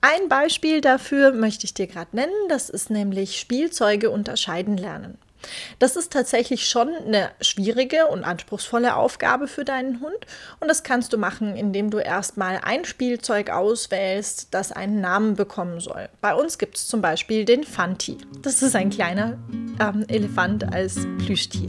Ein Beispiel dafür möchte ich dir gerade nennen, das ist nämlich Spielzeuge unterscheiden lernen. Das ist tatsächlich schon eine schwierige und anspruchsvolle Aufgabe für deinen Hund. Und das kannst du machen, indem du erstmal ein Spielzeug auswählst, das einen Namen bekommen soll. Bei uns gibt es zum Beispiel den Fanti. Das ist ein kleiner ähm, Elefant als Plüschtier.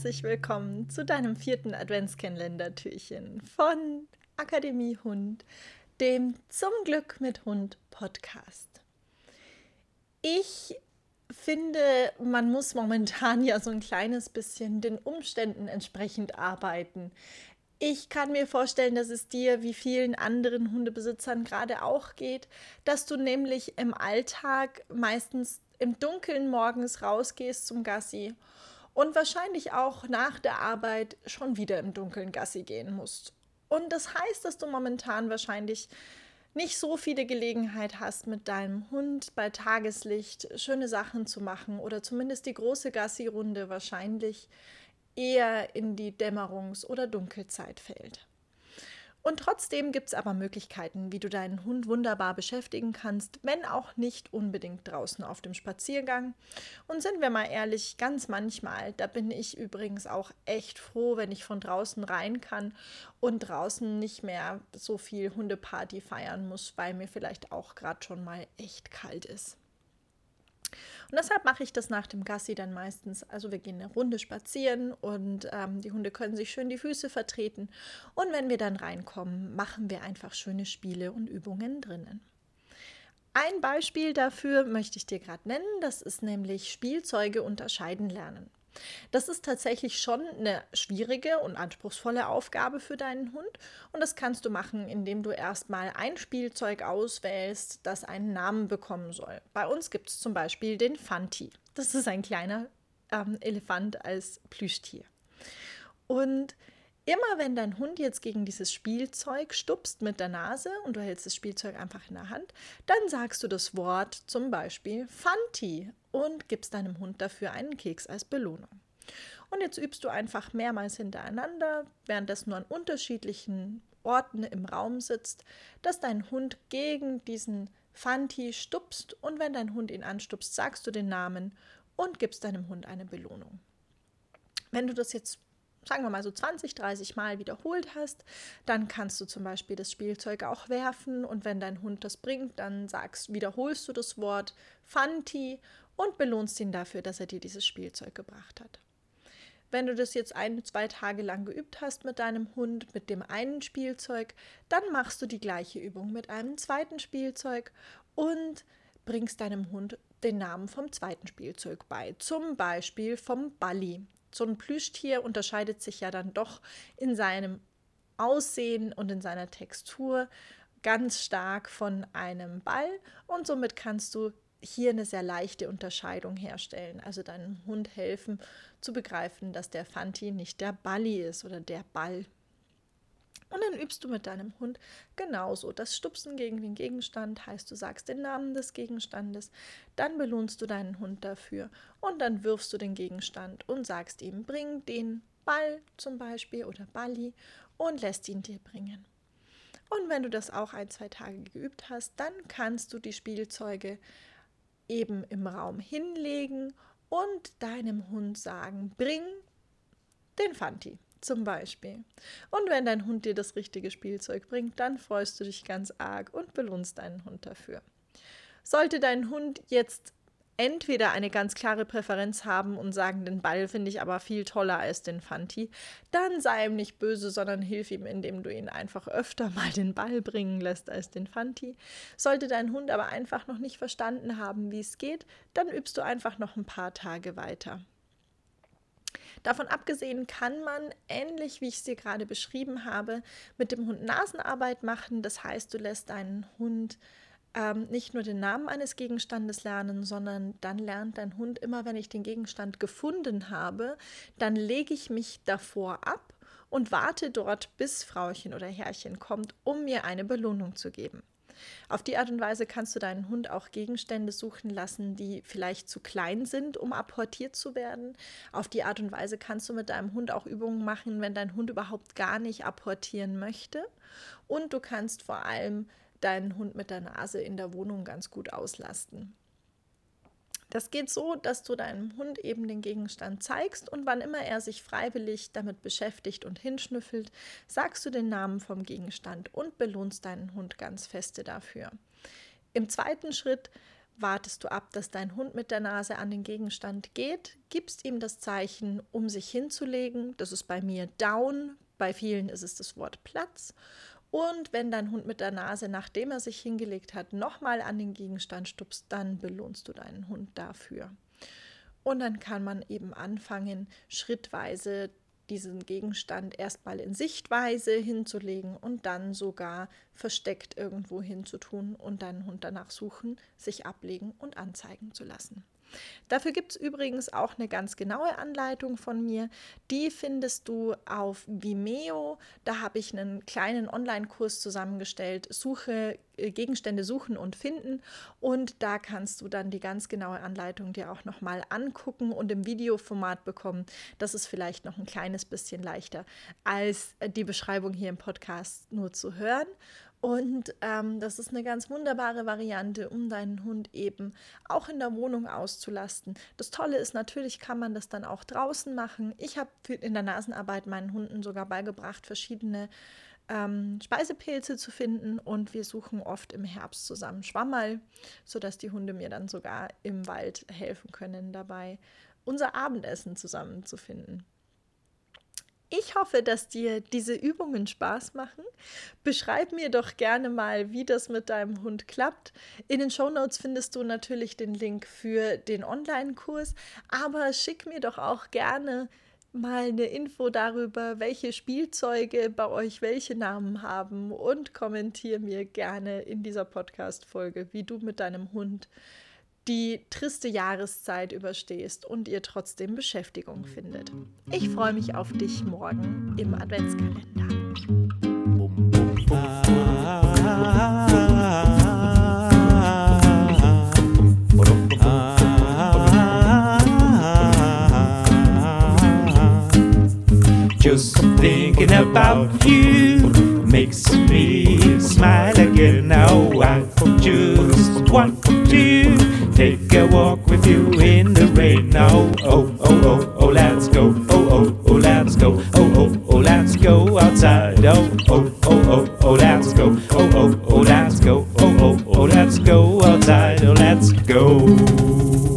Herzlich willkommen zu deinem vierten Adventskalender-Türchen von Akademie Hund, dem Zum Glück mit Hund Podcast. Ich finde, man muss momentan ja so ein kleines bisschen den Umständen entsprechend arbeiten. Ich kann mir vorstellen, dass es dir wie vielen anderen Hundebesitzern gerade auch geht, dass du nämlich im Alltag meistens im Dunkeln morgens rausgehst zum Gassi und wahrscheinlich auch nach der Arbeit schon wieder im Dunkeln Gassi gehen musst. Und das heißt, dass du momentan wahrscheinlich nicht so viele Gelegenheit hast, mit deinem Hund bei Tageslicht schöne Sachen zu machen oder zumindest die große Gassi-Runde wahrscheinlich eher in die Dämmerungs- oder Dunkelzeit fällt. Und trotzdem gibt es aber Möglichkeiten, wie du deinen Hund wunderbar beschäftigen kannst, wenn auch nicht unbedingt draußen auf dem Spaziergang. Und sind wir mal ehrlich, ganz manchmal, da bin ich übrigens auch echt froh, wenn ich von draußen rein kann und draußen nicht mehr so viel Hundeparty feiern muss, weil mir vielleicht auch gerade schon mal echt kalt ist. Und deshalb mache ich das nach dem Gassi dann meistens. Also wir gehen eine Runde spazieren und ähm, die Hunde können sich schön die Füße vertreten. Und wenn wir dann reinkommen, machen wir einfach schöne Spiele und Übungen drinnen. Ein Beispiel dafür möchte ich dir gerade nennen. Das ist nämlich Spielzeuge unterscheiden lernen. Das ist tatsächlich schon eine schwierige und anspruchsvolle Aufgabe für deinen Hund. Und das kannst du machen, indem du erstmal ein Spielzeug auswählst, das einen Namen bekommen soll. Bei uns gibt es zum Beispiel den Fanti. Das ist ein kleiner ähm, Elefant als Plüschtier. Und Immer wenn dein Hund jetzt gegen dieses Spielzeug stupst mit der Nase und du hältst das Spielzeug einfach in der Hand, dann sagst du das Wort zum Beispiel Fanti und gibst deinem Hund dafür einen Keks als Belohnung. Und jetzt übst du einfach mehrmals hintereinander, währenddessen du an unterschiedlichen Orten im Raum sitzt, dass dein Hund gegen diesen Fanti stupst und wenn dein Hund ihn anstupst, sagst du den Namen und gibst deinem Hund eine Belohnung. Wenn du das jetzt sagen wir mal so 20, 30 Mal wiederholt hast, dann kannst du zum Beispiel das Spielzeug auch werfen und wenn dein Hund das bringt, dann sagst, wiederholst du das Wort Fanti und belohnst ihn dafür, dass er dir dieses Spielzeug gebracht hat. Wenn du das jetzt ein, zwei Tage lang geübt hast mit deinem Hund, mit dem einen Spielzeug, dann machst du die gleiche Übung mit einem zweiten Spielzeug und bringst deinem Hund den Namen vom zweiten Spielzeug bei. Zum Beispiel vom Balli so ein Plüschtier unterscheidet sich ja dann doch in seinem Aussehen und in seiner Textur ganz stark von einem Ball und somit kannst du hier eine sehr leichte Unterscheidung herstellen, also deinem Hund helfen zu begreifen, dass der Fanti nicht der Balli ist oder der Ball. Und dann übst du mit deinem Hund genauso. Das Stupsen gegen den Gegenstand heißt, du sagst den Namen des Gegenstandes, dann belohnst du deinen Hund dafür und dann wirfst du den Gegenstand und sagst ihm, bring den Ball zum Beispiel oder Balli und lässt ihn dir bringen. Und wenn du das auch ein, zwei Tage geübt hast, dann kannst du die Spielzeuge eben im Raum hinlegen und deinem Hund sagen, bring den Fanti zum Beispiel. Und wenn dein Hund dir das richtige Spielzeug bringt, dann freust du dich ganz arg und belohnst deinen Hund dafür. Sollte dein Hund jetzt entweder eine ganz klare Präferenz haben und sagen, den Ball finde ich aber viel toller als den Fanti, dann sei ihm nicht böse, sondern hilf ihm, indem du ihn einfach öfter mal den Ball bringen lässt als den Fanti. Sollte dein Hund aber einfach noch nicht verstanden haben, wie es geht, dann übst du einfach noch ein paar Tage weiter. Davon abgesehen kann man, ähnlich wie ich es dir gerade beschrieben habe, mit dem Hund Nasenarbeit machen. Das heißt, du lässt deinen Hund ähm, nicht nur den Namen eines Gegenstandes lernen, sondern dann lernt dein Hund immer, wenn ich den Gegenstand gefunden habe, dann lege ich mich davor ab und warte dort, bis Frauchen oder Herrchen kommt, um mir eine Belohnung zu geben. Auf die Art und Weise kannst du deinen Hund auch Gegenstände suchen lassen, die vielleicht zu klein sind, um apportiert zu werden. Auf die Art und Weise kannst du mit deinem Hund auch Übungen machen, wenn dein Hund überhaupt gar nicht apportieren möchte. Und du kannst vor allem deinen Hund mit der Nase in der Wohnung ganz gut auslasten. Das geht so, dass du deinem Hund eben den Gegenstand zeigst und wann immer er sich freiwillig damit beschäftigt und hinschnüffelt, sagst du den Namen vom Gegenstand und belohnst deinen Hund ganz feste dafür. Im zweiten Schritt wartest du ab, dass dein Hund mit der Nase an den Gegenstand geht, gibst ihm das Zeichen, um sich hinzulegen. Das ist bei mir down, bei vielen ist es das Wort Platz. Und wenn dein Hund mit der Nase, nachdem er sich hingelegt hat, nochmal an den Gegenstand stupst, dann belohnst du deinen Hund dafür. Und dann kann man eben anfangen, schrittweise diesen Gegenstand erstmal in Sichtweise hinzulegen und dann sogar versteckt irgendwo hinzutun und deinen Hund danach suchen, sich ablegen und anzeigen zu lassen. Dafür gibt es übrigens auch eine ganz genaue Anleitung von mir. Die findest du auf Vimeo. Da habe ich einen kleinen Online-Kurs zusammengestellt. Suche, äh, Gegenstände suchen und finden. Und da kannst du dann die ganz genaue Anleitung dir auch nochmal angucken und im Videoformat bekommen. Das ist vielleicht noch ein kleines bisschen leichter als die Beschreibung hier im Podcast nur zu hören. Und ähm, das ist eine ganz wunderbare Variante, um deinen Hund eben auch in der Wohnung auszulasten. Das Tolle ist, natürlich kann man das dann auch draußen machen. Ich habe in der Nasenarbeit meinen Hunden sogar beigebracht, verschiedene ähm, Speisepilze zu finden und wir suchen oft im Herbst zusammen Schwammerl, sodass die Hunde mir dann sogar im Wald helfen können dabei, unser Abendessen zusammen zu finden. Ich hoffe, dass dir diese Übungen Spaß machen. Beschreib mir doch gerne mal, wie das mit deinem Hund klappt. In den Show Notes findest du natürlich den Link für den Online-Kurs, aber schick mir doch auch gerne mal eine Info darüber, welche Spielzeuge bei euch welche Namen haben und kommentiere mir gerne in dieser Podcast-Folge, wie du mit deinem Hund die triste Jahreszeit überstehst und ihr trotzdem Beschäftigung findet. Ich freue mich auf dich morgen im Adventskalender. Just thinking about you makes me smile again. Now I just want to take a walk with you in the rain. Now, oh, oh, oh, oh, let's go. Oh, oh, oh, let's go. Oh, oh, oh, let's go outside. Oh, oh, oh, oh, oh, let's go. Oh, oh, oh, let's go. Oh, oh, oh, let's go outside. Oh, let's go.